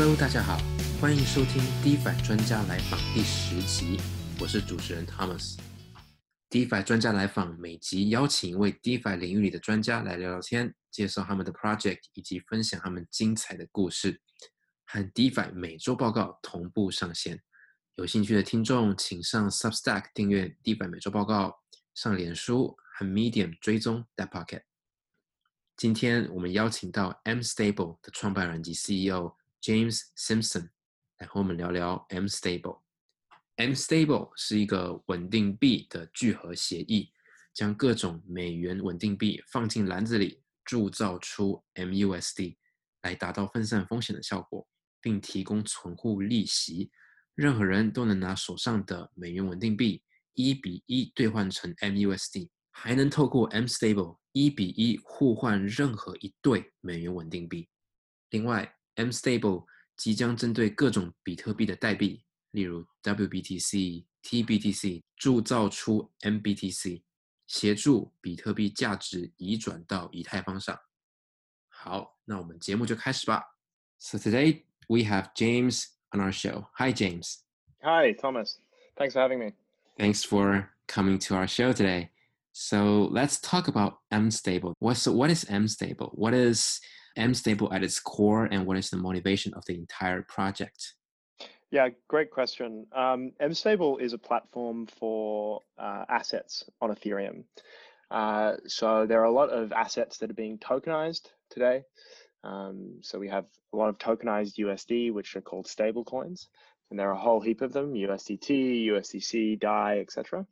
Hello，大家好，欢迎收听 DeFi 专家来访第十集，我是主持人 Thomas。DeFi 专家来访每集邀请一位 DeFi 领域里的专家来聊聊天，介绍他们的 project 以及分享他们精彩的故事，和 DeFi 每周报告同步上线。有兴趣的听众，请上 Substack 订阅 DeFi 每周报告，上脸书和 Medium 追踪 That Pocket。今天我们邀请到 M Stable 的创办人及 CEO James Simpson 来和我们聊聊 M Stable。M Stable 是一个稳定币的聚合协议，将各种美元稳定币放进篮子里，铸造出 MUSD，来达到分散风险的效果，并提供存户利息。任何人都能拿手上的美元稳定币一比一兑换成 MUSD，还能透过 M Stable。一比一互换任何一对美元稳定币。另外 ，M Stable 即将针对各种比特币的代币，例如 WBTC、TBTC，铸造出 MBTC，协助比特币价值移转到以太坊上。好，那我们节目就开始吧。So today we have James on our show. Hi, James. Hi, Thomas. Thanks for having me. Thanks for coming to our show today. So let's talk about M stable. What so what is M stable? What is Stable at its core, and what is the motivation of the entire project? Yeah, great question. Um, stable is a platform for uh, assets on Ethereum. Uh, so there are a lot of assets that are being tokenized today. Um, so we have a lot of tokenized USD, which are called stable coins, and there are a whole heap of them: USDT, USDC, DAI, etc.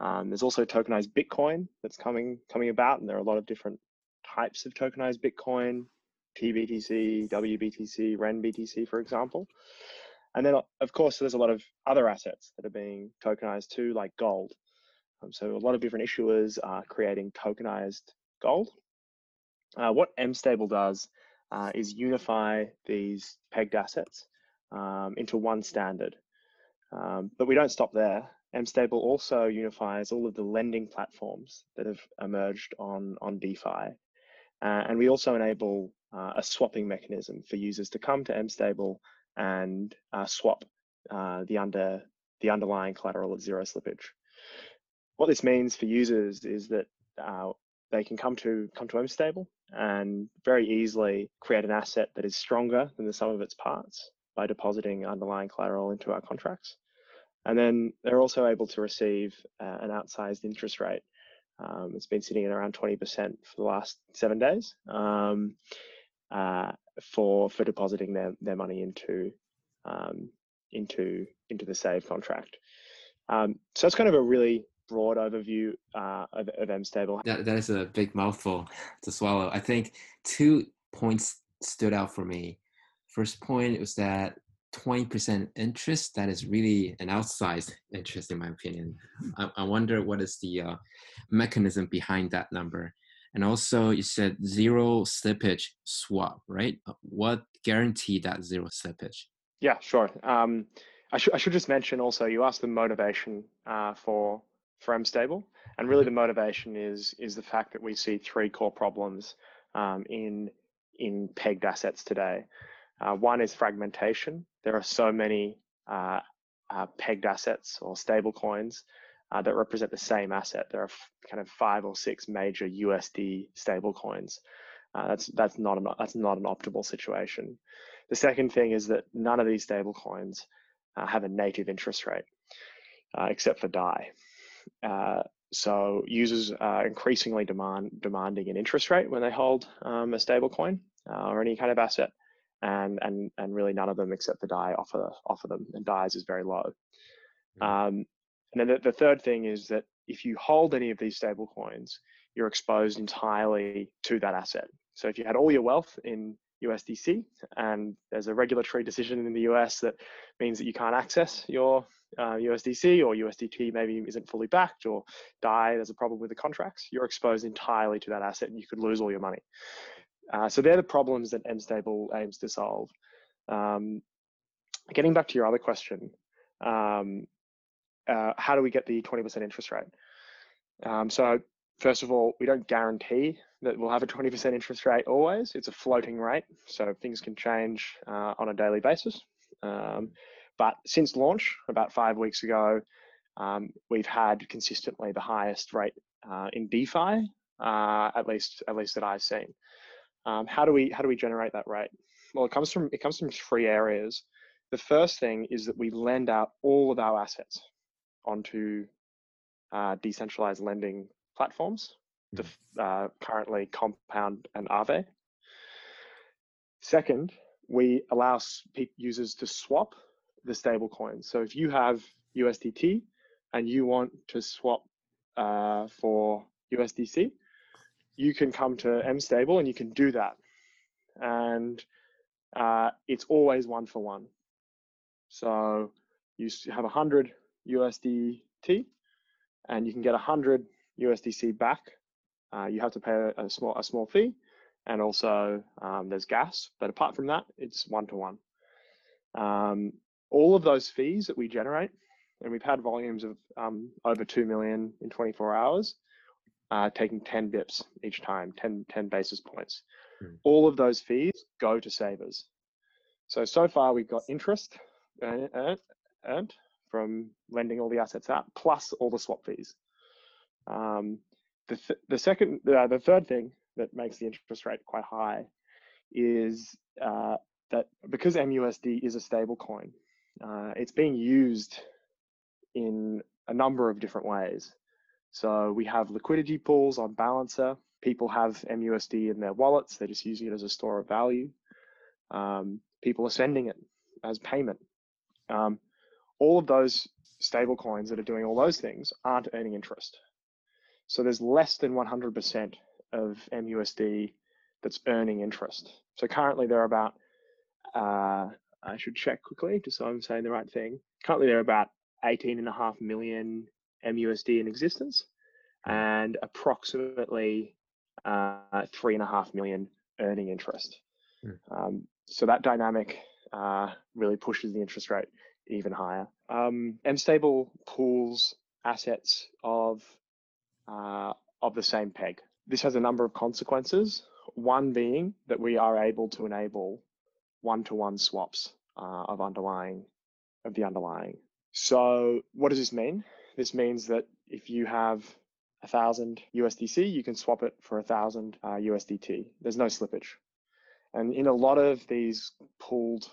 Um, there's also tokenized Bitcoin that's coming coming about, and there are a lot of different types of tokenized Bitcoin, TBTC, WBTC, RenBTC, for example. And then, of course, there's a lot of other assets that are being tokenized too, like gold. Um, so a lot of different issuers are creating tokenized gold. Uh, what MStable does uh, is unify these pegged assets um, into one standard. Um, but we don't stop there. MStable also unifies all of the lending platforms that have emerged on, on DeFi. Uh, and we also enable uh, a swapping mechanism for users to come to MStable and uh, swap uh, the, under, the underlying collateral at zero slippage. What this means for users is that uh, they can come to come to MStable and very easily create an asset that is stronger than the sum of its parts by depositing underlying collateral into our contracts. And then they're also able to receive uh, an outsized interest rate. Um, it's been sitting at around 20% for the last seven days um, uh, for for depositing their, their money into um, into into the save contract. Um, so it's kind of a really broad overview uh, of, of MStable. That, that is a big mouthful to swallow. I think two points stood out for me. First point was that 20% interest, that is really an outsized interest in my opinion. I, I wonder what is the uh, mechanism behind that number. And also you said zero slippage swap, right? Uh, what guarantee that zero slippage? Yeah, sure. Um, I, sh- I should just mention also, you asked the motivation uh, for for MStable, and really mm-hmm. the motivation is is the fact that we see three core problems um, in in pegged assets today. Uh, one is fragmentation. There are so many uh, uh, pegged assets or stable coins uh, that represent the same asset. There are kind of five or six major USD stable coins. Uh, that's that's not an that's not an optimal situation. The second thing is that none of these stable coins uh, have a native interest rate, except for DAI. so users are increasingly demand demanding an interest rate when they hold um, a stable coin or any kind of asset and and and really none of them except for DAI offer offer them, and DAI's is very low. Mm. Um, and then the, the third thing is that if you hold any of these stable coins, you're exposed entirely to that asset. So if you had all your wealth in USDC and there's a regulatory decision in the US that means that you can't access your uh, USDC or USDT maybe isn't fully backed or DAI, there's a problem with the contracts, you're exposed entirely to that asset and you could lose all your money. Uh, so they're the problems that MStable aims to solve. Um, getting back to your other question, um, uh, how do we get the 20% interest rate? Um, so first of all, we don't guarantee that we'll have a 20% interest rate always. It's a floating rate, so things can change uh, on a daily basis. Um, but since launch, about five weeks ago, um, we've had consistently the highest rate uh, in DeFi, uh, at least at least that I've seen. Um, how do we how do we generate that rate? Well, it comes from it comes from three areas. The first thing is that we lend out all of our assets onto uh, decentralized lending platforms, mm. uh, currently Compound and Aave. Second, we allow users to swap the stable coins. So if you have USDT and you want to swap uh, for USDC, you can come to MStable and you can do that. And uh, it's always one for one. So you have 100 USDT and you can get 100 USDC back. Uh, you have to pay a, small a small fee, and also um, there's gas. But apart from that, it's one to one. Um, all of those fees that we generate, and we've had volumes of um, over two million in 24 hours, uh, taking 10 bips each time, 10, 10 basis points. Mm. All of those fees go to savers. So so far we've got interest earned, earned from lending all the assets out, plus all the swap fees. Um, the, th- the second, uh, the third thing that makes the interest rate quite high is uh, that because MUSD is a stable coin, uh, it's being used in a number of different ways. So we have liquidity pools on Balancer. People have MUSD in their wallets. They're just using it as a store of value. Um, people are sending it as payment. Um, all of those stable coins that are doing all those things aren't earning interest. So there's less than 100% of MUSD that's earning interest. So currently there are about, uh, I should check quickly just so I'm saying the right thing. Currently there are about 18.5 million MUSD in existence and approximately uh, three and a half million earning interest. Mm. Um, so that dynamic uh, really pushes the interest rate even higher. Um, MStable pools assets of uh, of the same peg. This has a number of consequences. One being that we are able to enable one-to-one swaps uh, of underlying of the underlying. So what does this mean? This means that if you have a thousand USDC, you can swap it for a thousand uh, USDT. There's no slippage. And in a lot of these pooled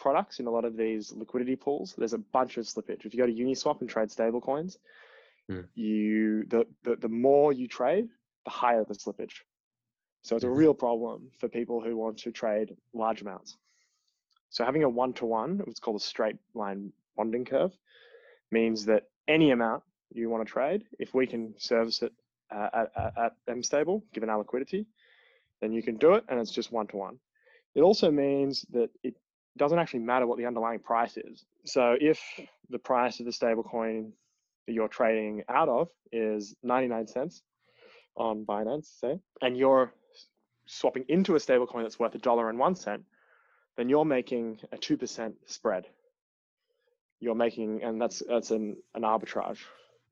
products, in a lot of these liquidity pools, there's a bunch of slippage. If you go to Uniswap and trade stablecoins, mm. you the, the the more you trade, the higher the slippage. So it's a mm-hmm. real problem for people who want to trade large amounts. So having a one-to-one, what's called a straight line bonding curve, means that any amount you want to trade, if we can service it uh, at, at, at MStable, given our liquidity, then you can do it and it's just one to one. It also means that it doesn't actually matter what the underlying price is. So if the price of the stablecoin that you're trading out of is 99 cents on Binance, say, and you're swapping into a stablecoin that's worth a dollar and one cent, then you're making a 2% spread. You're making, and that's that's an, an arbitrage.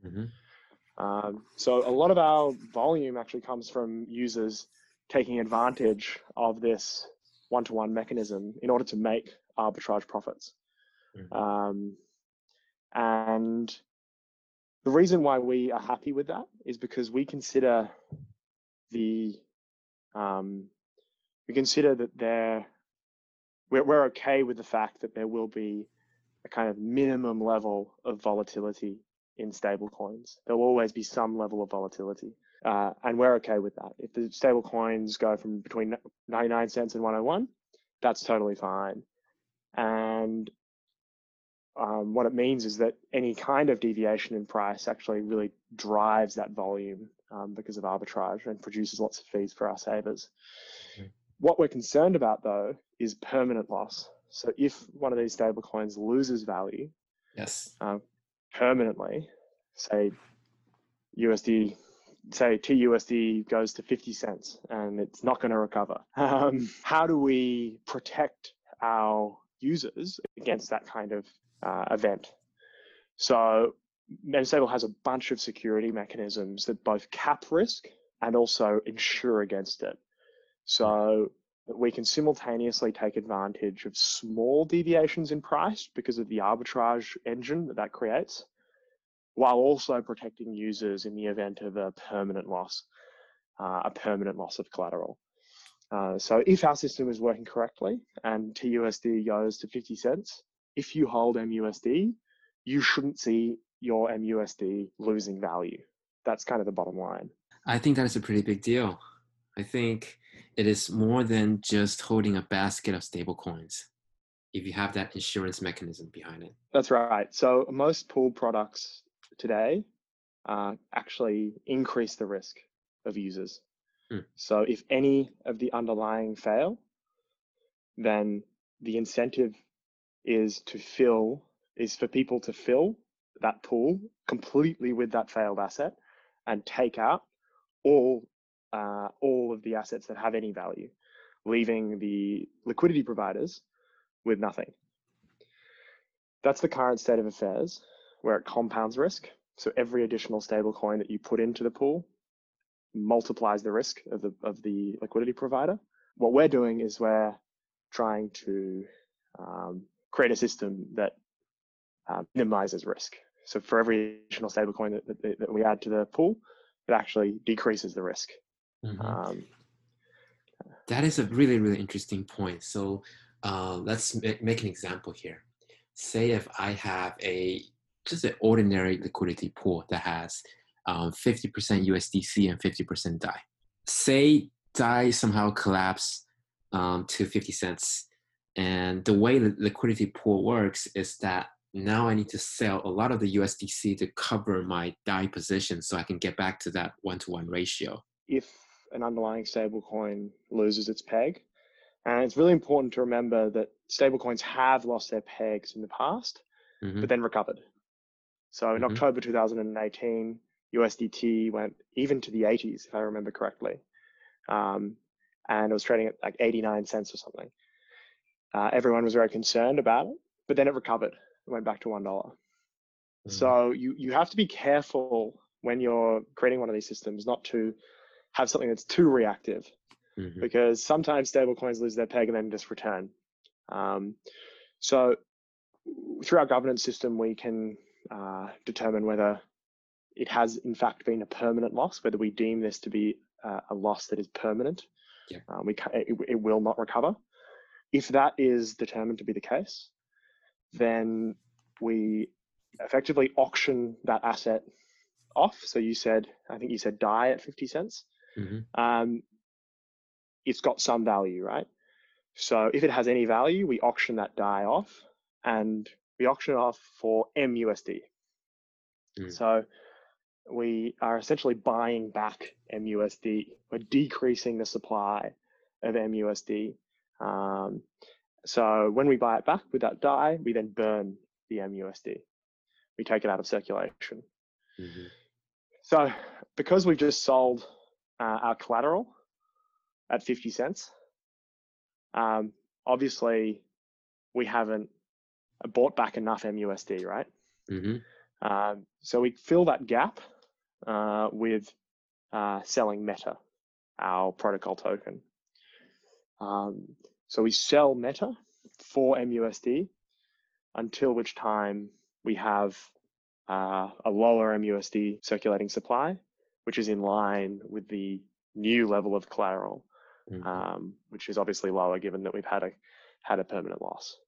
Mm-hmm. Um, so a lot of our volume actually comes from users taking advantage of this one-to-one mechanism in order to make arbitrage profits. Mm-hmm. Um, and the reason why we are happy with that is because we consider the um, we consider that there we're, we're okay with the fact that there will be a kind of minimum level of volatility in stable coins. There will always be some level of volatility. Uh, and we're okay with that. If the stable coins go from between 99 cents and 101, that's totally fine. And um, what it means is that any kind of deviation in price actually really drives that volume um, because of arbitrage and produces lots of fees for our savers. What we're concerned about though is permanent loss. So if one of these stable coins loses value, yes, uh, permanently, say USD, say TUSD goes to 50 cents and it's not going to recover. Um, how do we protect our users against that kind of uh, event? So MetaStable has a bunch of security mechanisms that both cap risk and also insure against it. So we can simultaneously take advantage of small deviations in price because of the arbitrage engine that that creates, while also protecting users in the event of a permanent loss, uh, a permanent loss of collateral. Uh, so if our system is working correctly and TUSD goes to 50 cents, if you hold MUSD, you shouldn't see your MUSD losing value. That's kind of the bottom line. I think that is a pretty big deal. I think it is more than just holding a basket of stable coins if you have that insurance mechanism behind it. That's right. So most pool products today uh, actually increase the risk of users. Hmm. So if any of the underlying fail, then the incentive is to fill is for people to fill that pool completely with that failed asset and take out all uh, all of the assets that have any value, leaving the liquidity providers with nothing. That's the current state of affairs, where it compounds risk. So every additional stablecoin that you put into the pool multiplies the risk of the of the liquidity provider. What we're doing is we're trying to um, create a system that uh, minimizes risk. So for every additional stablecoin that, that, that we add to the pool, it actually decreases the risk. Mm-hmm. Um, that is a really, really interesting point. So uh, let's make, make an example here. Say if I have a just an ordinary liquidity pool that has um, 50% USDC and 50% DAI. Say DAI somehow collapse um, to 50 cents. And the way the liquidity pool works is that now I need to sell a lot of the USDC to cover my DAI position so I can get back to that one to one ratio. If an underlying stablecoin loses its peg. And it's really important to remember that stablecoins have lost their pegs in the past, mm-hmm. but then recovered. So in mm-hmm. October 2018, USDT went even to the 80s, if I remember correctly. Um, and it was trading at like 89 cents or something. Uh, everyone was very concerned about it, but then it recovered. It went back to $1. mm-hmm. So you, you have to be careful when you're creating one of these systems not to have something that's too reactive mm-hmm. because sometimes stablecoins lose their peg and then just return. Um, so through our governance system, we can uh, determine whether it has in fact been a permanent loss, whether we deem this to be uh, a loss that is permanent. Yeah. Um, we it, it will not recover. If that is determined to be the case, then we effectively auction that asset off. So you said, I think you said DAI at 50 cents mm-hmm. um, it's got some value, right? So if it has any value, we auction that DAI off and we auction it off for MUSD. Mm. So we are essentially buying back MUSD. We're decreasing the supply of MUSD. Um, so when we buy it back with that DAI, we then burn the MUSD. We take it out of circulation. Mm-hmm. So because we've just sold uh, our collateral at 50 cents. Um, obviously, we haven't bought back enough MUSD, right? Mm-hmm. Um, so we fill that gap uh, with uh, selling Meta, our protocol token. Um, so we sell Meta for MUSD until which time we have uh, a lower MUSD circulating supply which is in line with the new level of collateral, mm-hmm. um, which is obviously lower given that we've had a had a permanent loss.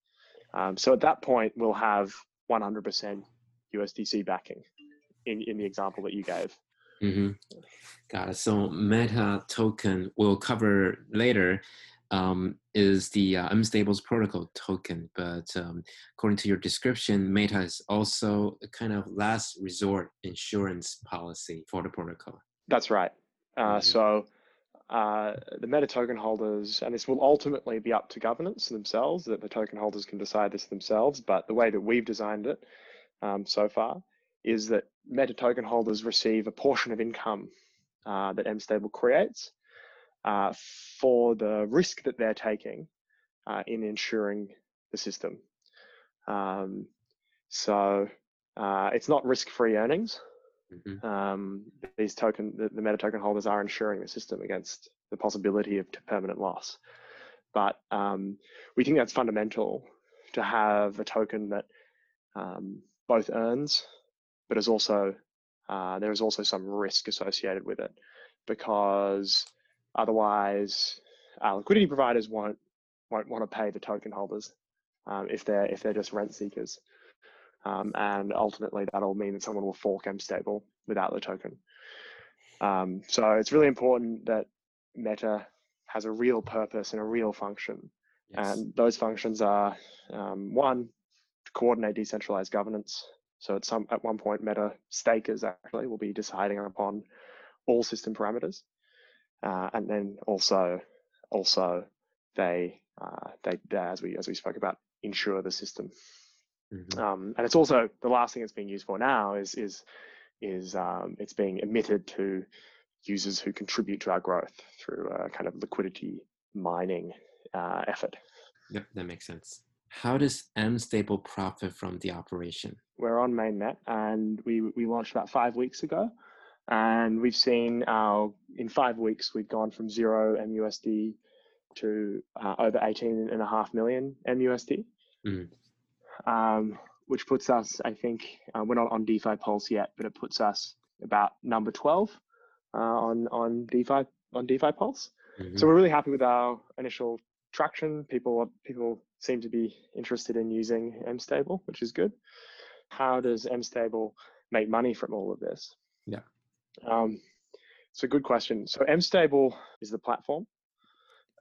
Um, so at that point, we'll have 100% USDC backing in, in the example that you gave. Mm-hmm. Got it. So Meta token we'll cover later um, is the uh, MStables protocol token. But um, according to your description, Meta is also a kind of last resort insurance policy for the protocol. That's right. Uh, mm-hmm. So uh, the Meta token holders, and this will ultimately be up to governance themselves, that the token holders can decide this themselves. But the way that we've designed it um, so far is that Meta token holders receive a portion of income uh, that MStable creates uh, for the risk that they're taking uh, in ensuring the system. Um, so uh, it's not risk-free earnings. Mhm. Um, these token, the, the meta token holders are insuring the system against the possibility of permanent loss. But um, we think that's fundamental to have a token that um, both earns, but is also uh, there is also some risk associated with it because otherwise uh, liquidity providers won't won't want to pay the token holders um, if they're if they're just rent seekers, um, and ultimately that'll mean that someone will fork MStable without the token. Um, so it's really important that Meta has a real purpose and a real function, Yes. and those functions are um, one to coordinate decentralized governance. So at some at one point, Meta stakers actually will be deciding upon all system parameters, uh, and then also also they uh, they they, as we as we spoke about ensure the system. Mhm. Um, and it's also the last thing it's being used for now is is is um, it's being emitted to users who contribute to our growth through a kind of liquidity mining uh, effort. Yep, that makes sense. How does M Stable profit from the operation? We're on mainnet and we we launched about five weeks ago, and we've seen our in five weeks we've gone from zero MUSD to uh, over 18 and a half million MUSD, Mhm. um, which puts us, I think, uh, we're not on DeFi Pulse yet, but it puts us about number 12 uh, on on DeFi on DeFi Pulse. Mhm. So we're really happy with our initial traction. People people seem to be interested in using MStable, which is good. How does MStable make money from all of this? Yeah. Um, it's a good question. So MStable is the platform.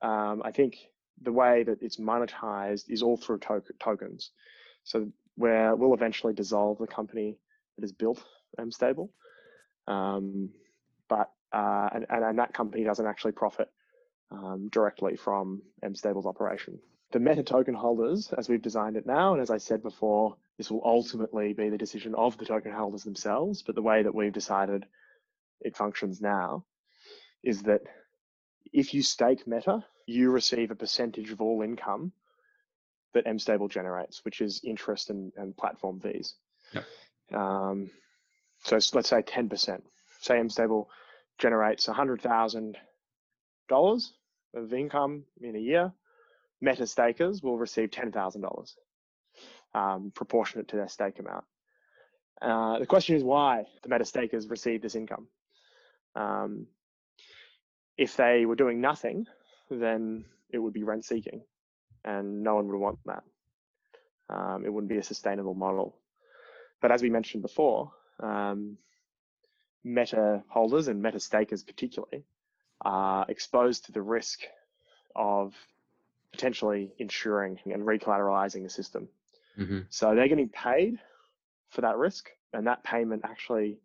Um, I think the way that it's monetized is all through to- tokens. So where we'll eventually dissolve the company that has built MStable. Um, but uh, and, and, and that company doesn't actually profit um, directly from MStable's operation. The meta token holders, as we've designed it now, and as I said before, this will ultimately be the decision of the token holders themselves. But the way that we've decided it functions now is that if you stake Meta, you receive a percentage of all income that MStable generates, which is interest and, and platform fees. Yep. Um, so let's say 10%. Say MStable generates $100,000 of income in a year. Meta stakers will receive $10,000 um, proportionate to their stake amount. Uh, the question is why the meta stakers receive this income. Um, if they were doing nothing, then it would be rent seeking, and no one would want that. Um, it wouldn't be a sustainable model. But as we mentioned before, um, meta holders and meta stakers particularly are exposed to the risk of potentially insuring and recollateralizing the system. Mhm. So they're getting paid for that risk, and that payment actually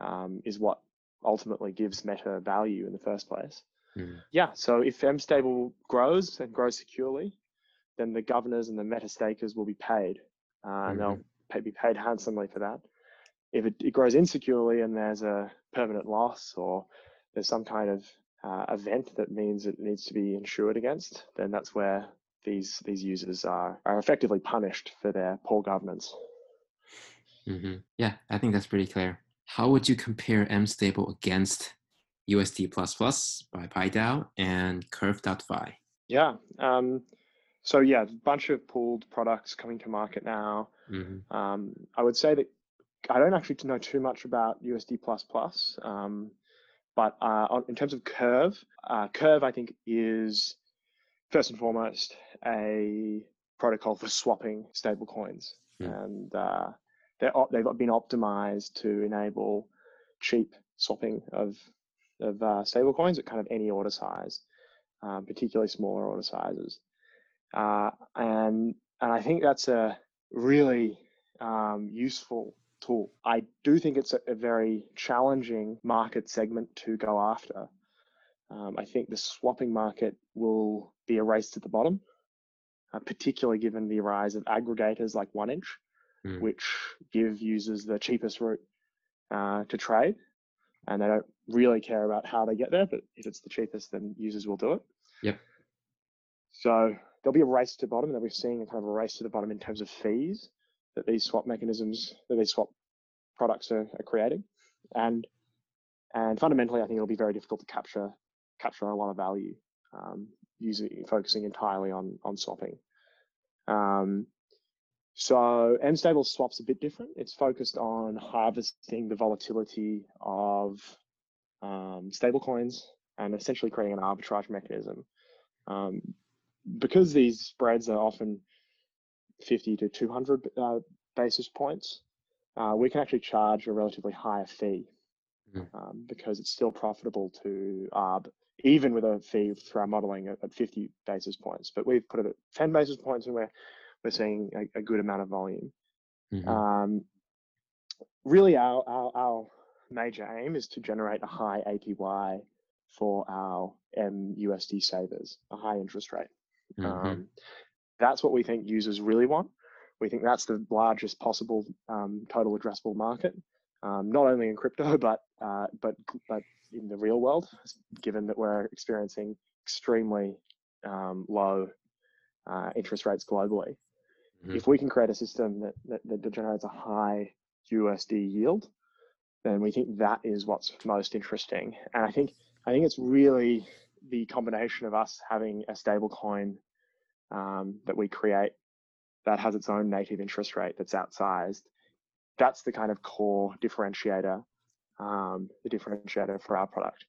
um, is what ultimately gives Meta value in the first place. Mhm. Yeah. So if MStable grows and grows securely, then the governors and the Meta stakers will be paid, uh, and they'll pay, be paid handsomely for that. If it, it grows insecurely and there's a permanent loss or there's some kind of uh, event that means it needs to be insured against, then that's where these these users are are effectively punished for their poor governance. Mhm. Yeah, I think that's pretty clear. How would you compare M Stable against USD plus by PieDAO and Curve.fi? Yeah. Um, so yeah, a bunch of pooled products coming to market now. Mhm. Um, I would say that I don't actually know too much about USD um, but uh, on- in terms of Curve, uh, Curve I think is first and foremost a protocol for swapping stablecoins, Hmm. and uh, they're op- they've been optimized to enable cheap swapping of of uh, stablecoins at kind of any order size, um, particularly smaller order sizes, uh, and and I think that's a really um, useful tool. I do think it's a, a very challenging market segment to go after. Um, I think the swapping market will be a race to the bottom, uh, particularly given the rise of aggregators like 1inch, Mm. which give users the cheapest route uh, to trade. And they don't really care about how they get there, but if it's the cheapest, then users will do it. Yep. So there'll be a race to the bottom, and we're seeing a kind of a race to the bottom in terms of fees that these swap mechanisms, that these swap products are, are creating, and and fundamentally, I think it'll be very difficult to capture capture a lot of value um, using focusing entirely on on swapping. Um, so MStable swap's a bit different. It's focused on harvesting the volatility of um, stablecoins and essentially creating an arbitrage mechanism. Um, because these spreads are often 50 to 200 uh, basis points, uh, we can actually charge a relatively higher fee mm. um, because it's still profitable to ARB, even with a fee through our modeling at, at 50 basis points. But we've put it at 10 basis points and we're, we're seeing a, a good amount of volume. Mm-hmm. Um, really, our, our, our major aim is to generate a high APY for our MUSD savers, a high interest rate. Mm-hmm. Um, that's what we think users really want. We think that's the largest possible um, total addressable market, um, not only in crypto but uh, but but in the real world, given that we're experiencing extremely um, low uh, interest rates globally. Mm-hmm. If we can create a system that, that, that generates a high USD yield, then we think that is what's most interesting. And I think I think it's really the combination of us having a stable coin um, that we create that has its own native interest rate that's outsized. That's the kind of core differentiator, um, the differentiator for our product.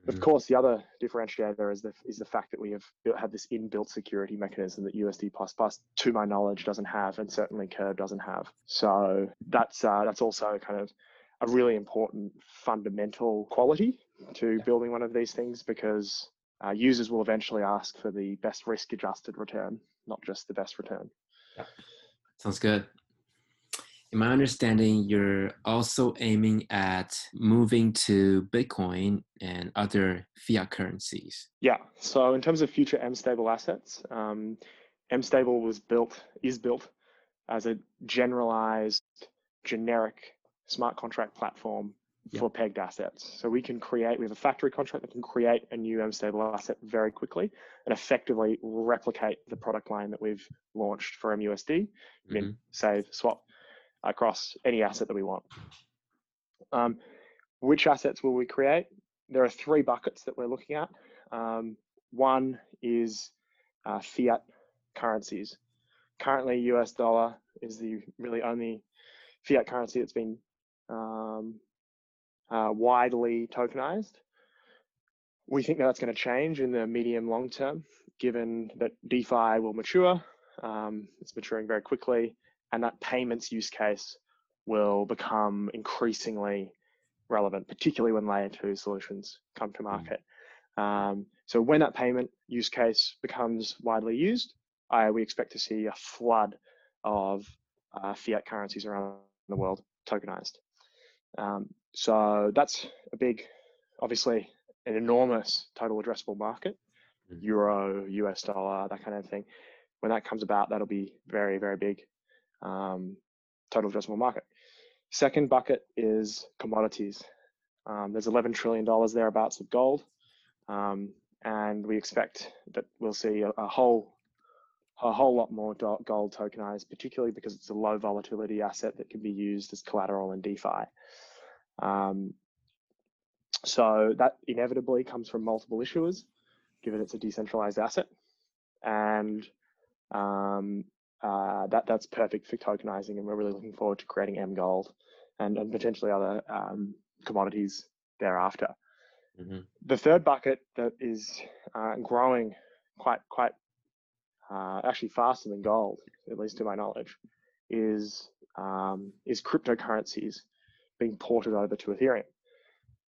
Mm-hmm. Of course, the other differentiator is the is the fact that we have built, have this inbuilt security mechanism that USD plus plus, to my knowledge, doesn't have, and certainly Curve doesn't have. So that's uh, that's also kind of a really important fundamental quality to yeah. building one of these things because uh, users will eventually ask for the best risk adjusted return, not just the best return. Yeah. Sounds good. In my understanding, you're also aiming at moving to Bitcoin and other fiat currencies. Yeah. So in terms of future MStable assets, um, MStable was built, is built as a generalized, generic smart contract platform for pegged assets. So we can create, we have a factory contract that can create a new MStable asset very quickly and effectively replicate the product line that we've launched for MUSD, mm-hmm. save, swap across any asset that we want. Um, which assets will we create? There are three buckets that we're looking at. Um, one is uh, fiat currencies. Currently, US dollar is the really only fiat currency that's been um, uh, widely tokenized. We think that that's going to change in the medium long term, given that DeFi will mature. Um, it's maturing very quickly, and that payments use case will become increasingly relevant, particularly when layer two solutions come to hmm. market. Um, so when that payment use case becomes widely used, I, we expect to see a flood of uh, fiat currencies around the world tokenized. Um, so that's a big, obviously, an enormous total addressable market, mm-hmm. euro, US dollar, that kind of thing. When that comes about, that'll be very, very big um, total addressable market. Second bucket is commodities. Um, there's 11 trillion dollars thereabouts of gold, um, and we expect that we'll see a, a whole a whole lot more gold tokenized, particularly because it's a low volatility asset that can be used as collateral in DeFi. Um, so that inevitably comes from multiple issuers, given it's a decentralized asset, and um, uh, that that's perfect for tokenizing, and we're really looking forward to creating M Gold and, and potentially other um, commodities thereafter. Mm-hmm. The third bucket that is uh, growing quite quite uh, actually faster than gold, at least to my knowledge, is um, is cryptocurrencies being ported over to Ethereum.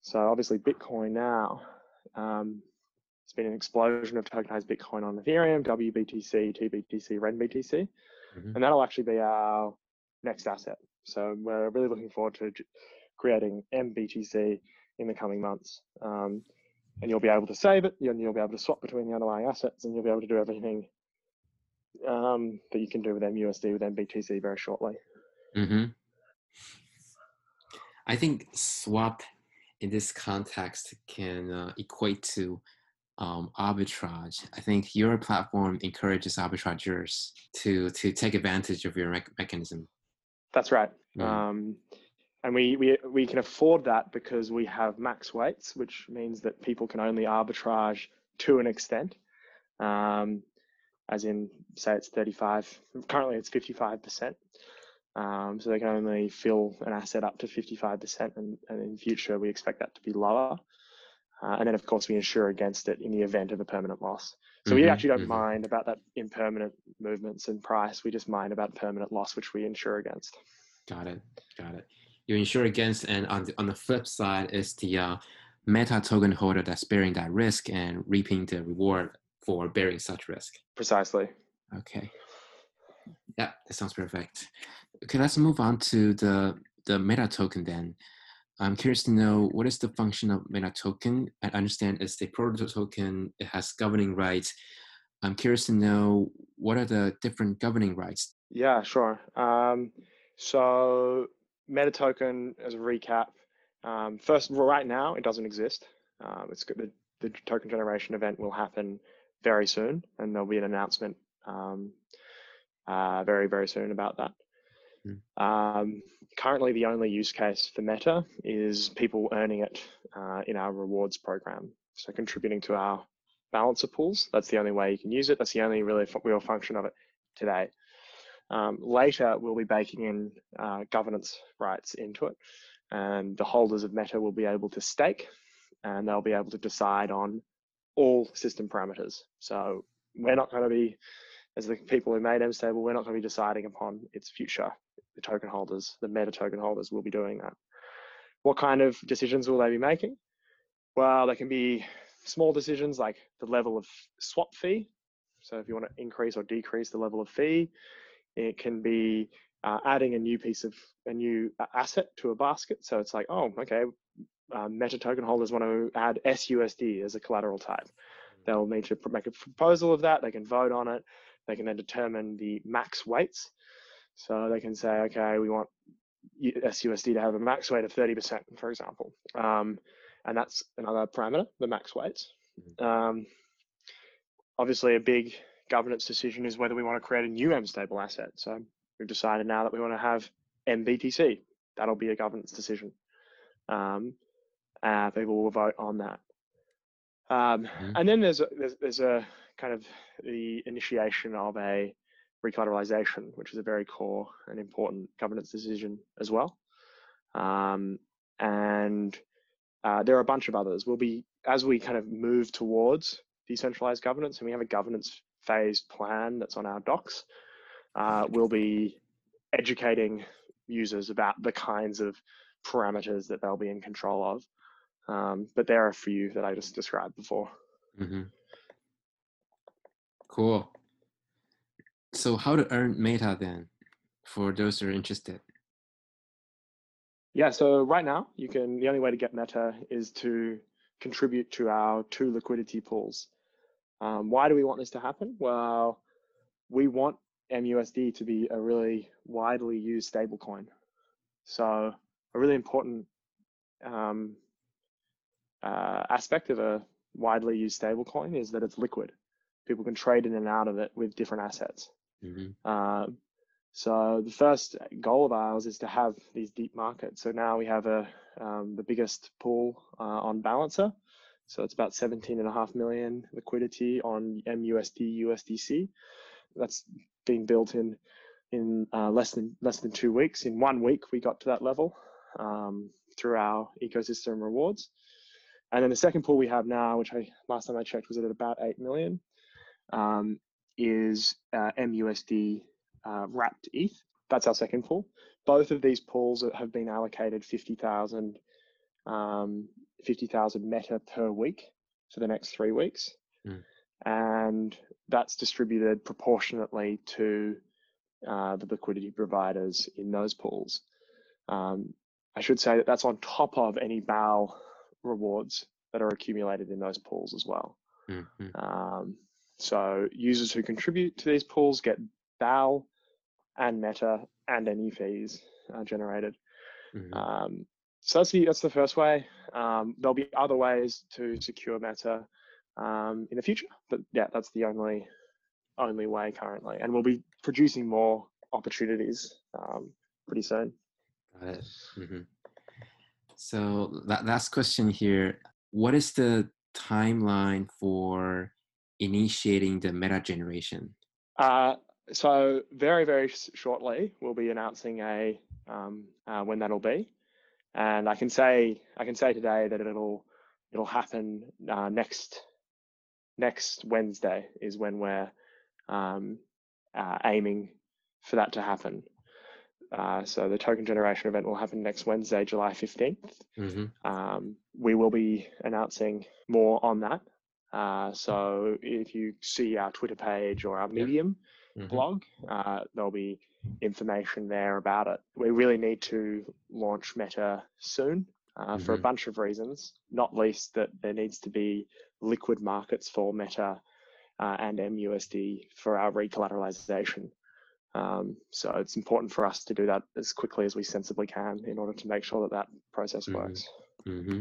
So obviously Bitcoin now, um, it's been an explosion of tokenized Bitcoin on Ethereum, WBTC, TBTC, RenBTC, mm-hmm. and that'll actually be our next asset. So we're really looking forward to creating MBTC in the coming months. Um, and you'll be able to save it, and you'll be able to swap between the underlying assets, and you'll be able to do everything um, that you can do with MUSD with MBTC very shortly. Mm-hmm. I think swap in this context can uh, equate to um, arbitrage. I think your platform encourages arbitrageurs to to take advantage of your me- mechanism. That's right. Mm. Um, and we, we we can afford that because we have max weights, which means that people can only arbitrage to an extent. Um, as in, say it's 35. Currently, it's 55 percent. Um, so they can only fill an asset up to 55%, and, and in future we expect that to be lower. Uh, and then, of course, we insure against it in the event of a permanent loss. So we Mhm, actually don't mhm. mind about that impermanent movements in price. We just mind about permanent loss, which we insure against. Got it. Got it. You insure against, and on the on the flip side is the uh, meta token holder that's bearing that risk and reaping the reward for bearing such risk. Precisely. Okay. Yeah, that sounds perfect. Okay, let's move on to the the meta token then. I'm curious to know what is the function of meta token. I understand it's a proto token. It has governing rights. I'm curious to know what are the different governing rights. Yeah, sure. Um, so MetaToken, as a recap, um, first right now it doesn't exist. Um, it's. The, the token generation event will happen very soon, and there'll be an announcement um, uh, very very soon about that. Um, currently, the only use case for Meta is people earning it uh, in our rewards program. So contributing to our balancer pools. That's the only way you can use it. That's the only really real function of it today. Um, later, we'll be baking in uh, governance rights into it, and the holders of Meta will be able to stake, and they'll be able to decide on all system parameters. So we're not going to be, as the people who made MStable, we're not going to be deciding upon its future. The token holders, the Meta token holders, will be doing that. What kind of decisions will they be making? Well, they can be small decisions like the level of swap fee. So if you want to increase or decrease the level of fee, it can be uh, adding a new piece of a new uh, asset to a basket. So it's like, oh, okay, uh, Meta token holders want to add SUSD as a collateral type. They'll need to make a proposal of that. They can vote on it. They can then determine the max weights. So they can say, okay, we want SUSD to have a max weight of 30%, for example. Um, and that's another parameter, the max weights. Um, obviously, a big governance decision is whether we want to create a new M stable asset. So we've decided now that we want to have MBTC. That'll be a governance decision. Um, uh, people will vote on that. Um, Mhm. And then there's a, there's, there's a kind of the initiation of a recollateralization, which is a very core and important governance decision as well. Um, and uh, there are a bunch of others. We'll be as we kind of move towards decentralized governance, and we have a governance phased plan that's on our docs. Uh, we'll be educating users about the kinds of parameters that they'll be in control of. Um, but there are a few that I just described before. hmm Cool. So how to earn meta then for those who are interested? Yeah, so right now you can the only way to get Meta is to contribute to our two liquidity pools. Um, why do we want this to happen? Well, we want MUSD to be a really widely used stablecoin. So a really important um, uh, aspect of a widely used stablecoin is that it's liquid. People can trade in and out of it with different assets. hmm Um, so the first goal of ours is to have these deep markets. So now we have a um, the biggest pool uh, on Balancer. So it's about 17 and a half million liquidity on MUSD USDC. That's being built in in uh, less than less than two weeks. In one week, we got to that level um, through our ecosystem rewards. And then the second pool we have now, which I last time I checked was at about eight million, um, is uh, MUSD uh, wrapped ETH. That's our second pool. Both of these pools have been allocated 50,000 um, 50,000 meta per week for the next three weeks. Mm. And that's distributed proportionately to uh, the liquidity providers in those pools. Um, I should say that that's on top of any BAL rewards that are accumulated in those pools as well. hmm Um, so users who contribute to these pools get DAO and Meta and any fees uh, generated. hmm Um, so that's the that's the first way. Um, there'll be other ways to secure Meta um, in the future, but yeah, that's the only only way currently, and we'll be producing more opportunities um, pretty soon. Got it. Mm-hmm. So that last question here: What is the timeline for initiating the meta generation? Uh, so very very shortly we'll be announcing a um, uh, when that'll be, and I can say I can say today that it'll it'll happen uh, next next Wednesday is when we're um, uh, aiming for that to happen. Uh, so the token generation event will happen next Wednesday, July 15th. Mm-hmm. Um, we will be announcing more on that. Uh, so if you see our Twitter page or our Medium mm-hmm. blog, uh, there'll be information there about it. We really need to launch Meta soon mm-hmm. for a mm-hmm. bunch of reasons, not least that there needs to be liquid markets for Meta uh, and MUSD for our recollateralization. Um, so it's important for us to do that as quickly as we sensibly can in order to make sure that that process mm-hmm. works. Mm-hmm.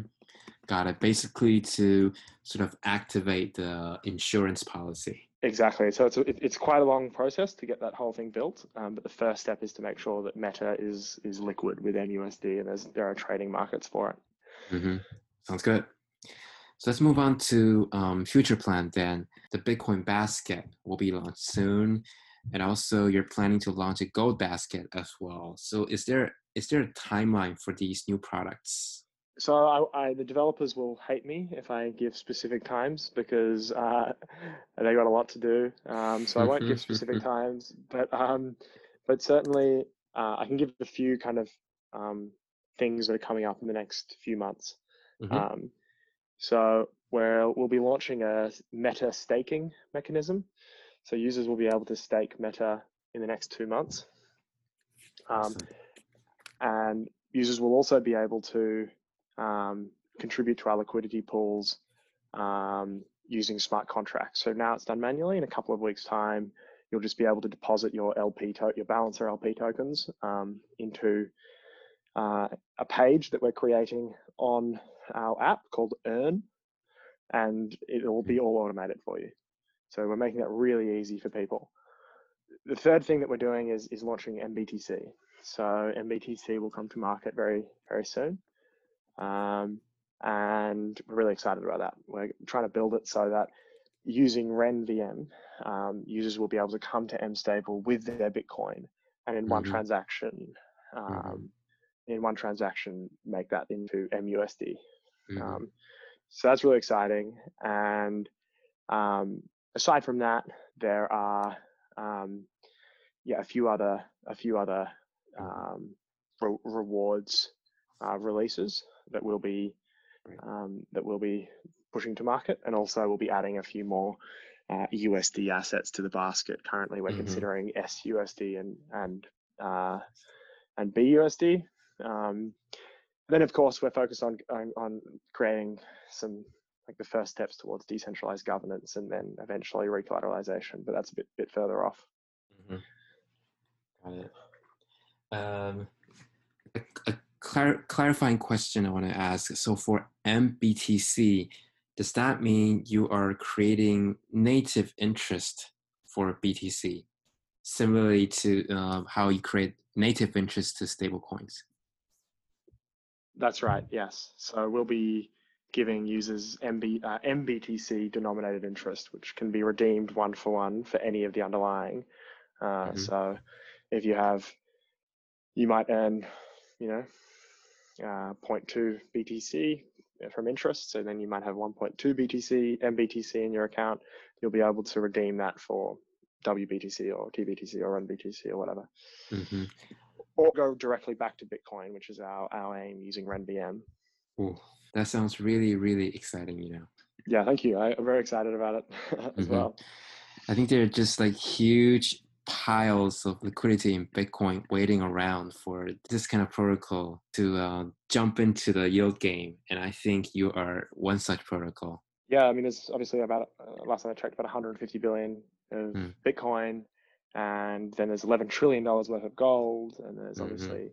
Got it. Basically, to sort of activate the insurance policy. Exactly. So it's a, it's quite a long process to get that whole thing built. Um, but the first step is to make sure that Meta is is liquid with MUSD, and there's there are trading markets for it. Mm-hmm. Sounds good. So let's move on to um, future plan. Then the Bitcoin basket will be launched soon and also you're planning to launch a gold basket as well. So is there is there a timeline for these new products? So I, I, the developers will hate me if I give specific times because uh, they got a lot to do. Um, so I won't give specific times, but um, but certainly uh, I can give a few kind of um, things that are coming up in the next few months. Mm-hmm. Um, so where we'll be launching a meta staking mechanism. So users will be able to stake Meta in the next two months. Um, and users will also be able to um, contribute to our liquidity pools um, using smart contracts. So now it's done manually. In a couple of weeks' time, you'll just be able to deposit your LP to- your balancer LP tokens um, into uh, a page that we're creating on our app called Earn, and it will be all automated for you. So we're making that really easy for people. The third thing that we're doing is, is launching MBTC. So MBTC will come to market very, very soon. Um, and we're really excited about that. We're trying to build it so that using RenVM, um, users will be able to come to MStable with their Bitcoin and in mm-hmm. one transaction, um, mm-hmm. in one transaction, make that into MUSD. Mm-hmm. Um, so that's really exciting. And um, aside from that, there are um, yeah a few other a few other um, re- rewards uh, releases that will be um, that will be pushing to market, and also we'll be adding a few more uh, USD assets to the basket. Currently, we're mm-hmm. considering SUSD and and uh, and BUSD. Um, then, of course, we're focused on, on, on creating some like the first steps towards decentralized governance and then eventually recollateralization, but that's a bit bit further off. Mm-hmm. Got it. Um, a, a clar- clarifying question I want to ask. So for MBTC, does that mean you are creating native interest for BTC, similarly to uh, how you create native interest to stablecoins? That's right. Yes. So we'll be giving users MB, uh, MBTC denominated interest, which can be redeemed one for one for any of the underlying. Uh, mm-hmm. So if you have, you might earn, you know, uh, 0.2 BTC from interest. So then you might have 1.2 BTC, MBTC in your account. You'll be able to redeem that for WBTC or TBTC or RenBTC or whatever. Mm-hmm. Or go directly back to Bitcoin, which is our, our aim using RenVM. Ooh, that sounds really, really exciting, you know. Yeah, thank you. I, am very excited about it as mm-hmm. well. I think there are just like huge piles of liquidity in Bitcoin waiting around for this kind of protocol to uh, jump into the yield game. And I think you are one such protocol. Yeah, I mean, there's obviously about, uh, last time I checked, about 150 billion of mm. Bitcoin. And then there's 11 trillion dollars worth of gold. And there's mm-hmm. obviously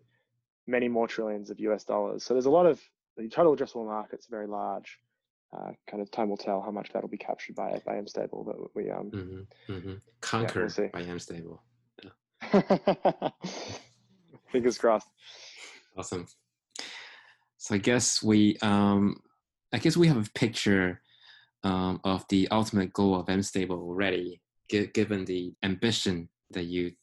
many more trillions of US dollars. So there's a lot of the total addressable market's very large. Uh, kind of time will tell how much that'll be captured by by MStable. But we um mm-hmm, mm-hmm. conquered yeah, we'll by MStable. Yeah. Fingers crossed. Awesome. So I guess we, um, I guess we have a picture um, of the ultimate goal of MStable already, g- given the ambition that you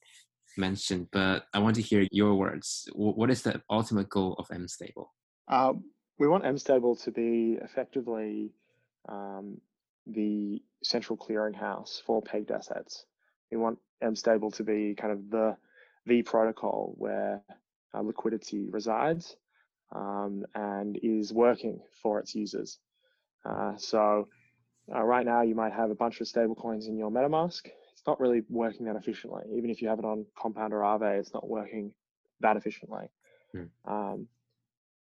mentioned. But I want to hear your words. W- what is the ultimate goal of MStable? Uh, we want MStable to be effectively um, the central clearinghouse for pegged assets. We want MStable to be kind of the the protocol where uh, liquidity resides um, and is working for its users. Uh, so uh, right now you might have a bunch of stablecoins in your MetaMask. It's not really working that efficiently. Even if you have it on Compound or Aave, it's not working that efficiently. Hmm. Um,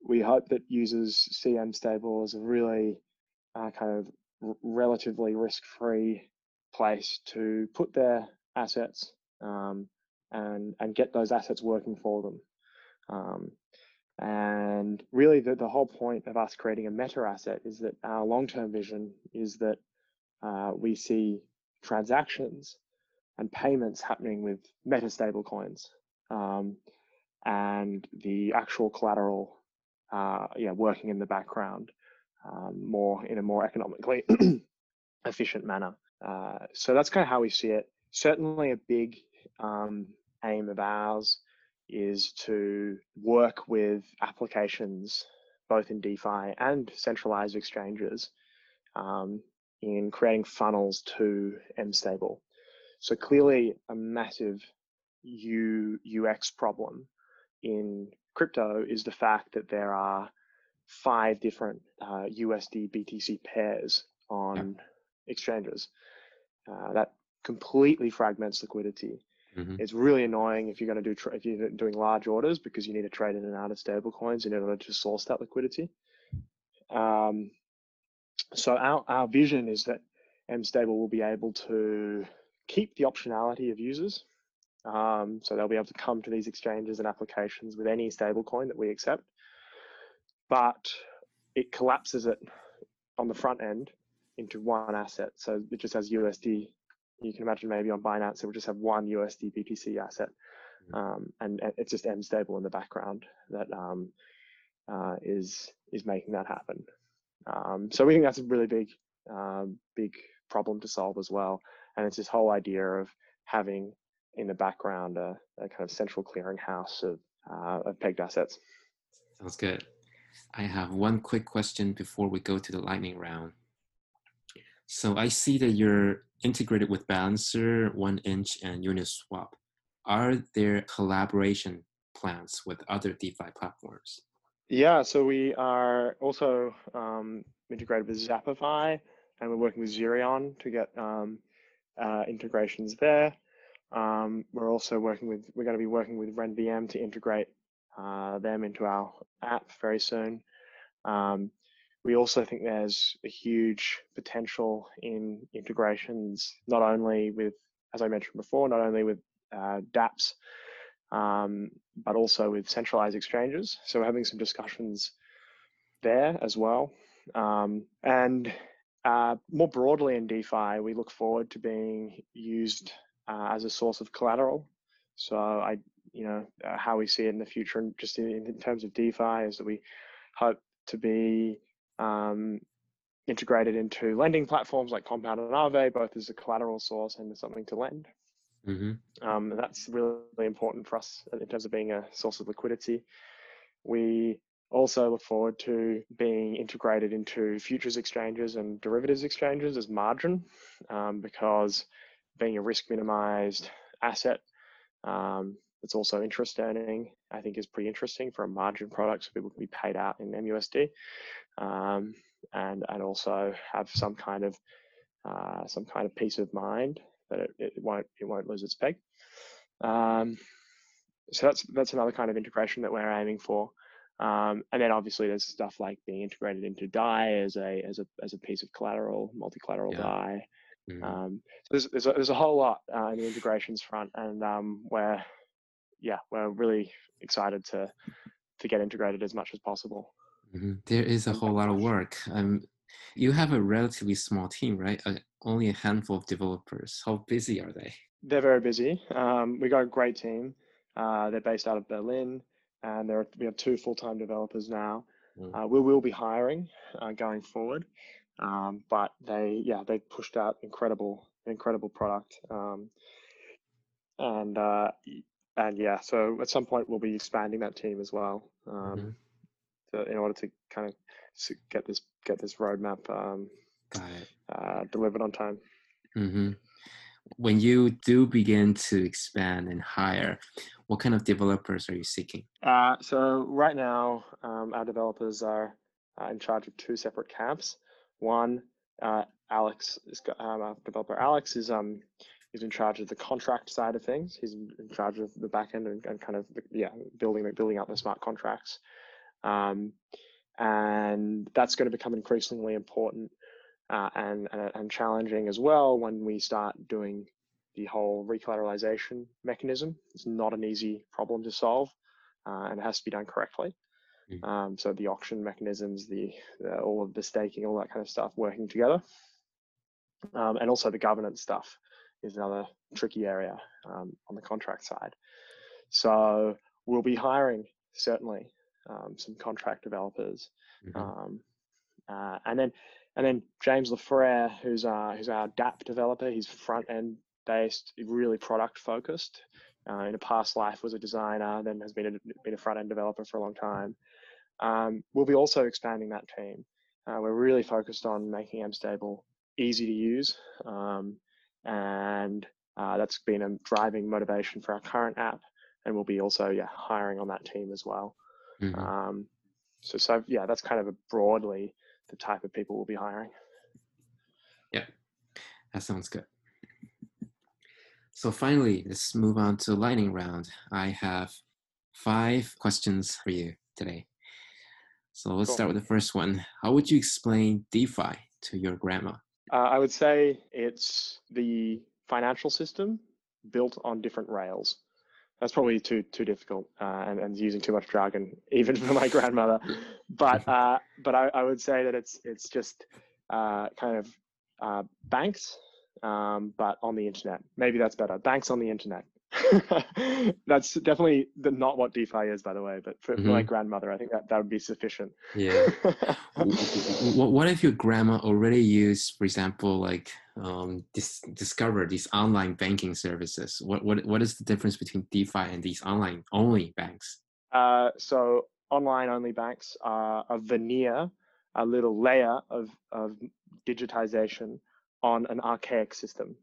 we hope that users see MStable as a really uh, kind of r- relatively risk-free place to put their assets um, and and get those assets working for them. Um, and really, the, the whole point of us creating a meta asset is that our long term vision is that uh, we see transactions and payments happening with meta stablecoins um, and the actual collateral uh, yeah, working in the background um, more in a more economically efficient manner. Uh, so that's kind of how we see it. Certainly, a big um, aim of ours is to work with applications both in DeFi and centralized exchanges um, in creating funnels to MStable. So clearly a massive U, UX problem in crypto is the fact that there are five different uh, USD BTC pairs on yeah. exchanges. Uh, that completely fragments liquidity. Mm-hmm. It's really annoying if you're going to do tra- if you're doing large orders because you need to trade in and out of stable coins in order to source that liquidity. Um, so our, our vision is that MStable will be able to keep the optionality of users. Um, so they'll be able to come to these exchanges and applications with any stablecoin that we accept, but it collapses it on the front end into one asset. So it just has USD you can imagine maybe on Binance, it would just have one USD BTC asset. Mm-hmm. Um, and, it's just MStable in the background that um, uh, is is making that happen. Um, so we think that's a really big um, big problem to solve as well. And it's this whole idea of having in the background a, a kind of central clearinghouse of, uh, of pegged assets. Sounds good. I have one quick question before we go to the lightning round. So I see that you're integrated with Balancer, 1inch, and Uniswap. Are there collaboration plans with other DeFi platforms? Yeah, so we are also um, integrated with Zapify, and we're working with Zerion to get um, uh, integrations there. Um, we're also working with, we're going to be working with RenVM to integrate uh, them into our app very soon. Um, we also think there's a huge potential in integrations, not only with, as I mentioned before, not only with uh, dApps, um, but also with centralized exchanges. So we're having some discussions there as well. Um, and uh, more broadly in DeFi, we look forward to being used uh, as a source of collateral. So I, you know, uh, how we see it in the future, and just in, in terms of DeFi, is that we hope to be um, integrated into lending platforms like Compound and Aave, both as a collateral source and as something to lend. Mm-hmm. Um, and that's really, important for us in terms of being a source of liquidity. We also look forward to being integrated into futures exchanges and derivatives exchanges as margin um, because being a risk minimized asset um, that's also interest earning, I think is pretty interesting for a margin product so people can be paid out in MUSD um, and and also have some kind of uh, some kind of peace of mind that it, it won't it won't lose its peg. Um, so that's that's another kind of integration that we're aiming for. Um, and then obviously there's stuff like being integrated into DAI as a as a as a piece of collateral, multi-collateral yeah. DAI. Mm-hmm. Um, so there's there's a, there's a whole lot uh, in the integrations front, and um, we're yeah we're really excited to to get integrated as much as possible. Mm-hmm. There is a whole lot of work. Um, you have a relatively small team, right? Uh, only a handful of developers. How busy are they? They're very busy. Um, we got a great team. Uh, they're based out of Berlin, and there are, we have two full-time developers now. Mm. Uh, we will be hiring uh, going forward, um, but they yeah they pushed out incredible incredible product, um, and uh, and yeah so at some point we'll be expanding that team as well um, Mhm. to, in order to kind of get this get this roadmap um, uh, delivered on time. hmm When you do begin to expand and hire, what kind of developers are you seeking? Uh, so right now, um, our developers are uh, in charge of two separate camps. One, uh, Alex is um, our developer Alex is um is in charge of the contract side of things. He's in charge of the back end and, and kind of yeah building building out the smart contracts. Um, and that's going to become increasingly important uh, and, and and challenging as well when we start doing the whole recollateralization mechanism. It's not an easy problem to solve, uh, and it has to be done correctly. Mm. Um, so the auction mechanisms, the, the all of the staking, all that kind of stuff working together, um, and also the governance stuff is another tricky area um, on the contract side. So we'll be hiring certainly um, some contract developers, Mhm. um, uh, and then and then James Lefrère, who's uh, who's our DApp developer. He's front end based, really product focused. Uh, in a past life, was a designer, then has been a, been a front end developer for a long time. Um, we'll be also expanding that team. Uh, we're really focused on making MStable easy to use, um, and uh, that's been a driving motivation for our current app. And we'll be also yeah hiring on that team as well. Mhm. Um, so so yeah, that's kind of a broadly the type of people we'll be hiring. Yeah, that sounds good. So finally, let's move on to lightning round. I have five questions for you today. So let's Cool. start with the first one. How would you explain DeFi to your grandma? Uh, I would say it's the financial system built on different rails. That's probably too too difficult uh, and, and using too much jargon, even for my grandmother. But uh, but I, I would say that it's it's just uh, kind of uh, banks, um, but on the internet. Maybe that's better. Banks on the internet. that's definitely the, not what DeFi is, by the way. But for, for my Mhm. grandmother, I think that that would be sufficient. Yeah. what, what if your grandma already used, for example, like um, dis- discover these online banking services? What, what what is the difference between DeFi and these online only banks? Uh, so online only banks are a veneer, a little layer of, of digitization on an archaic system.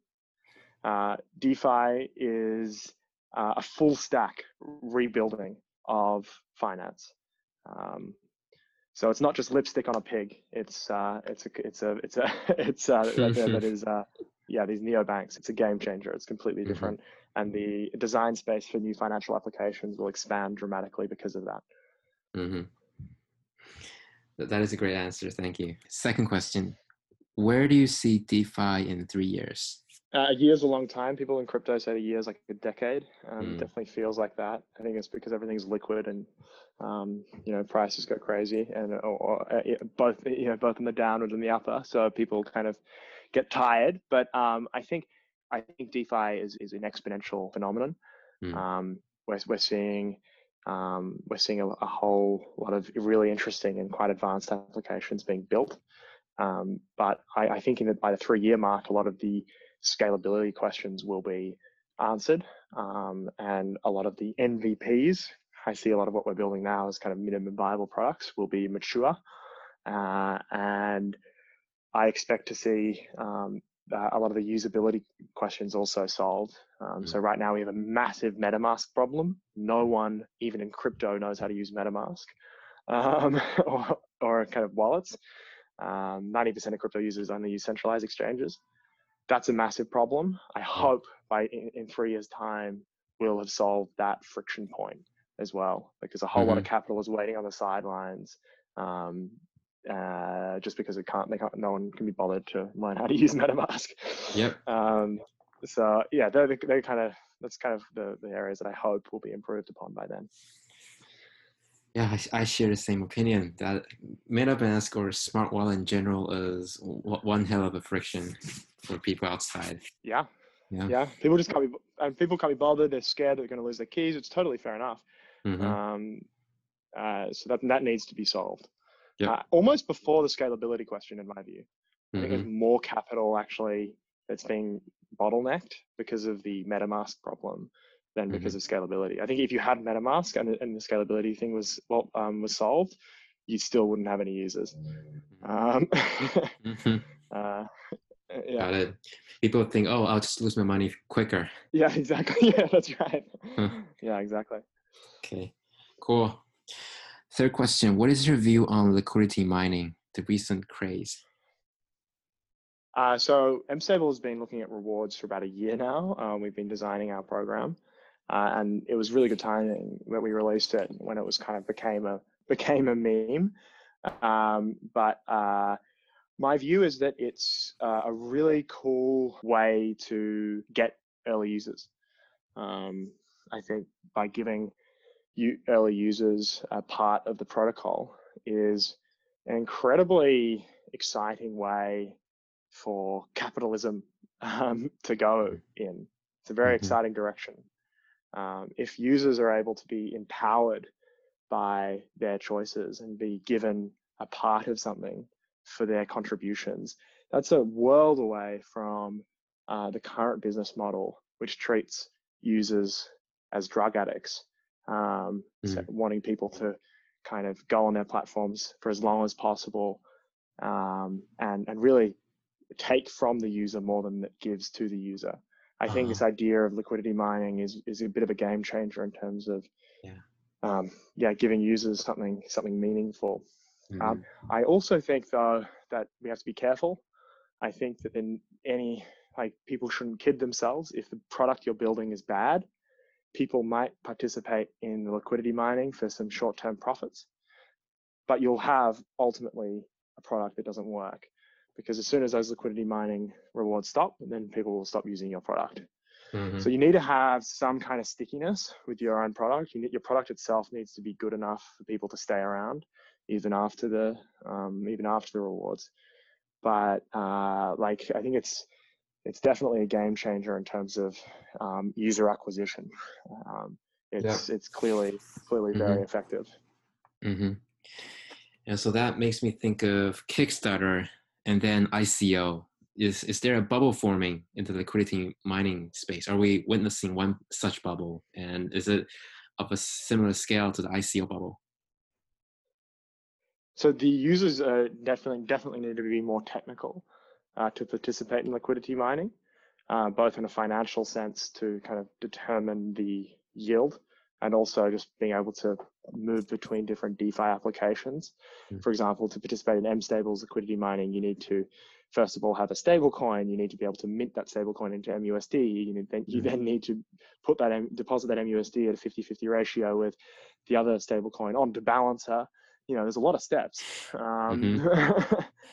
Uh, DeFi is uh, a full stack rebuilding of finance. Um, so it's not just lipstick on a pig. It's uh, it's a it's a it's a it's uh, that, that is uh, yeah these neobanks. It's a game changer. It's completely Mhm. different, and the design space for new financial applications will expand dramatically because of that. hmm That is a great answer. Thank you. Second question Where do you see DeFi in three years? Uh, a year's a long time. People in crypto say a year's like a decade. Um, Mm. It definitely feels like that. I think it's because everything's liquid and um, you know prices go crazy and or, or uh, both you know both in the downward and the upper. So people kind of get tired. But um, I think I think DeFi is is an exponential phenomenon. Mm. Um, we're we're seeing um, we're seeing a, a whole lot of really interesting and quite advanced applications being built. Um, but I, I think in the, by the three year mark, a lot of the scalability questions will be answered. Um, and a lot of the MVPs, I see a lot of what we're building now as kind of minimum viable products, will be mature. Uh, and I expect to see um, a lot of the usability questions also solved. Um, So right now we have a massive MetaMask problem. No one, even in crypto, knows how to use MetaMask um, or, or kind of wallets. Um, 90% of crypto users only use centralized exchanges. That's a massive problem. I hope by in, in three years' time we'll have solved that friction point as well, because a whole lot of capital is waiting on the sidelines. Um, uh, just because it can't, they can't, no one can be bothered to learn how to use MetaMask. Yep. Um, so yeah, they're, they're kind of that's kind of the, the areas that I hope will be improved upon by then. Yeah, I, I share the same opinion that MetaMask or smart wallet in general is w- one hell of a friction for people outside. Yeah, Yeah. Yeah, people just can't be, and people can't be bothered. They're scared they're going to lose their keys. It's totally fair enough. Mhm. Um, uh, so that that needs to be solved. Yep. Uh, almost before the scalability question, in my view. I think there's more capital actually that's being bottlenecked because of the MetaMask problem than because of scalability. I think if you had MetaMask and, the- and the scalability thing was well um, was solved, you still wouldn't have any users. Um, Mhm. uh, yeah, Got it. People think, oh, I'll just lose my money quicker. yeah, exactly. Yeah, that's right. Huh. Yeah, exactly. Okay, cool. Third question What is your view on liquidity mining, the recent craze? Uh, so MStable has been looking at rewards for about a year now. Um, we've been designing our program, uh, and it was really good timing that we released it when it was kind of became a became a meme. Um, but uh, my view is that it's uh, a really cool way to get early users. Um, I think by giving you early users a part of the protocol is an incredibly exciting way for capitalism um, to go in. It's a very Mhm. exciting direction. Um, if users are able to be empowered by their choices and be given a part of something for their contributions, that's a world away from uh, the current business model, which treats users as drug addicts, um, so wanting people to kind of go on their platforms for as long as possible um, and, and really take from the user more than it gives to the user. I think this idea of liquidity mining is is a bit of a game changer in terms of Yeah. um, yeah giving users something something meaningful. Mhm. Um, I also think though that we have to be careful. I think that in any like people shouldn't kid themselves. If the product you're building is bad, people might participate in the liquidity mining for some short-term profits, but you'll have ultimately a product that doesn't work because as soon as those liquidity mining rewards stop, then people will stop using your product. Mhm. So you need to have some kind of stickiness with your own product. You need, your product itself needs to be good enough for people to stay around, even after the um, even after the rewards. But uh, like I think it's it's definitely a game changer in terms of um, user acquisition. Um, it's it's clearly clearly very effective. hmm And so that makes me think of Kickstarter and then ICO. Is is there a bubble forming in the liquidity mining space? Are we witnessing one such bubble? And is it of a similar scale to the ICO bubble? So the users uh, definitely definitely need to be more technical uh, to participate in liquidity mining, uh, both in a financial sense to kind of determine the yield, and also just being able to move between different DeFi applications. Mm. For example, to participate in MStable's liquidity mining, you need to first of all have a stable coin. You need to be able to mint that stable coin into MUSD. You need, then you Mm. then need to put that M, deposit that MUSD at a 50-50 ratio with the other stable coin onto Balancer you know, there's a lot of steps. Um,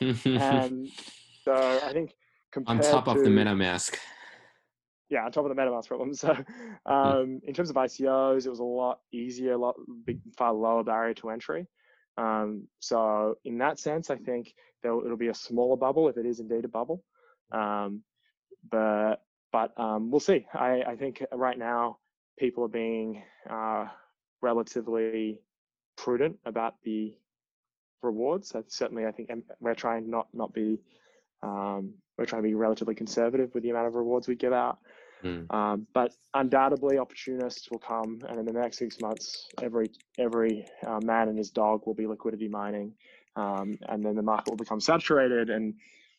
and so I think On top to, of the MetaMask. Yeah, on top of the MetaMask problem. So um, in terms of ICOs, it was a lot easier, a lot big, far lower barrier to entry. Um, so in that sense, I think there'll, it'll be a smaller bubble if it is indeed a bubble. Um, but but um, we'll see. I, I think right now people are being uh, relatively prudent about the rewards. That's certainly, I think um, we're trying not not be um, we're trying to be relatively conservative with the amount of rewards we give out. Mm. Um, but undoubtedly, opportunists will come, and in the next six months, every every uh, man and his dog will be liquidity mining, um, and then the market will become saturated, and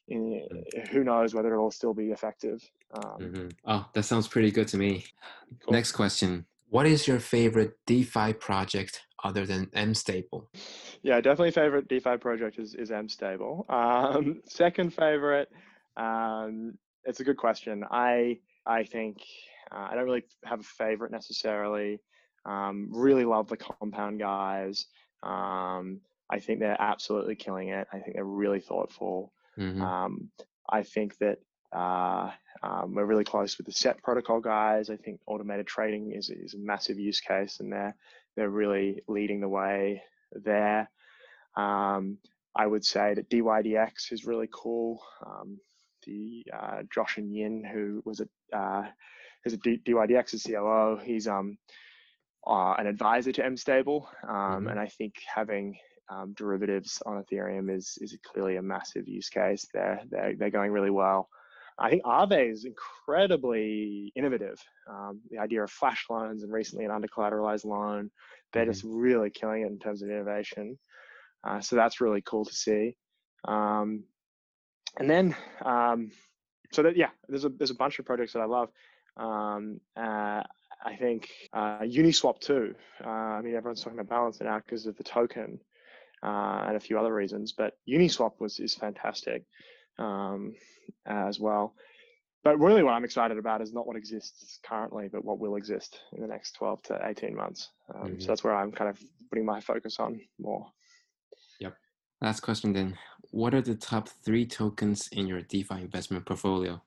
in, who knows whether it'll still be effective. Um, Mhm. Oh, that sounds pretty good to me. Cool. Next question. What is your favorite DeFi project other than MStable? Yeah, definitely favorite DeFi project is, is MStable. Um, second favorite, um, it's a good question. I I think uh, I don't really have a favorite necessarily. Um, really love the compound guys. Um, I think they're absolutely killing it. I think they're really thoughtful. Mhm. Um, I think that uh, um, we're really close with the set protocol guys. I think automated trading is, is a massive use case, and they're they're really leading the way there. Um, I would say that DYDX is really cool. The uh, Josh and Yin, who was a uh, who's a DYDX's COO. He's um, uh, an advisor to MStable, um, mm-hmm. and I think having um, derivatives on Ethereum is is clearly a massive use case. They're they're they're going really well. I think Aave is incredibly innovative. Um, the idea of flash loans and recently an undercollateralized loan, they're mm-hmm. just really killing it in terms of innovation. Uh, so that's really cool to see. Um, and then, um, so that yeah, there's a there's a bunch of projects that I love. Um, uh, I think uh, Uniswap too. Uh, I mean, everyone's talking about Balancer now because of the token uh, and a few other reasons, but Uniswap was is fantastic um, as well. But really, what I'm excited about is not what exists currently, but what will exist in the next 12 to 18 months. Um, mm-hmm. So that's where I'm kind of putting my focus on more. Yep. Last question then. What are the top three tokens in your DeFi investment portfolio?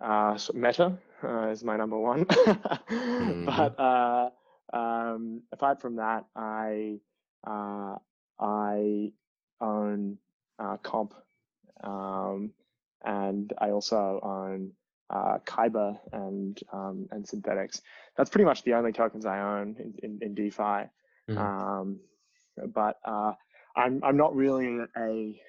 Uh, so Meta uh, is my number one. mm-hmm. But uh, um, apart from that, I uh, I own uh, Comp um, and I also own uh, Kyber and um, and Synthetix. That's pretty much the only tokens I own in, in, in DeFi. Mm-hmm. Um, but uh, I'm I'm not really a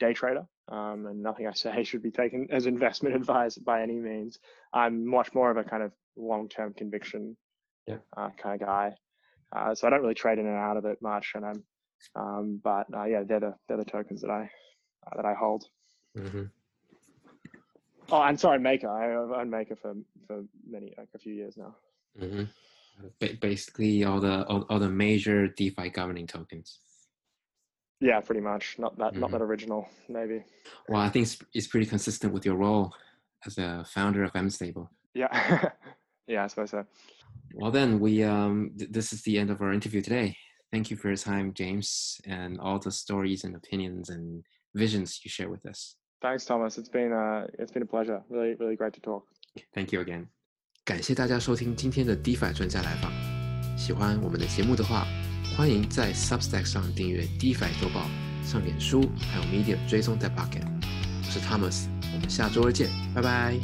day trader, um, and nothing I say should be taken as investment advice by any means. I'm much more of a kind of long-term conviction yeah. uh, kind of guy. Uh, so I don't really trade in and out of it much, and I'm, um, but uh, yeah, they're the they're the tokens that I uh, that I hold. Mm-hmm. Oh, I'm sorry, Maker. I've owned Maker for for many like a few years now. Mm-hmm. Basically, all the all, all, the major DeFi governing tokens. Yeah, pretty much. Not that mm-hmm. not that original, maybe. Well, I think it's, it's pretty consistent with your role as a founder of MStable. Yeah, yeah, I suppose so. Well, then we um th- this is the end of our interview today. Thank you for your time, James, and all the stories and opinions and visions you share with us. Thanks, Thomas. It's been a it's been a pleasure. Really, really great to talk. Thank you again. 感谢大家收听今天的 DeFi 专家来访。喜欢我们的节目的话， 欢迎在 Substack 上订阅 DeFi 周报，上脸书还有 Medium 追踪在 Pocket。我是 Thomas，我们下周二见，拜拜。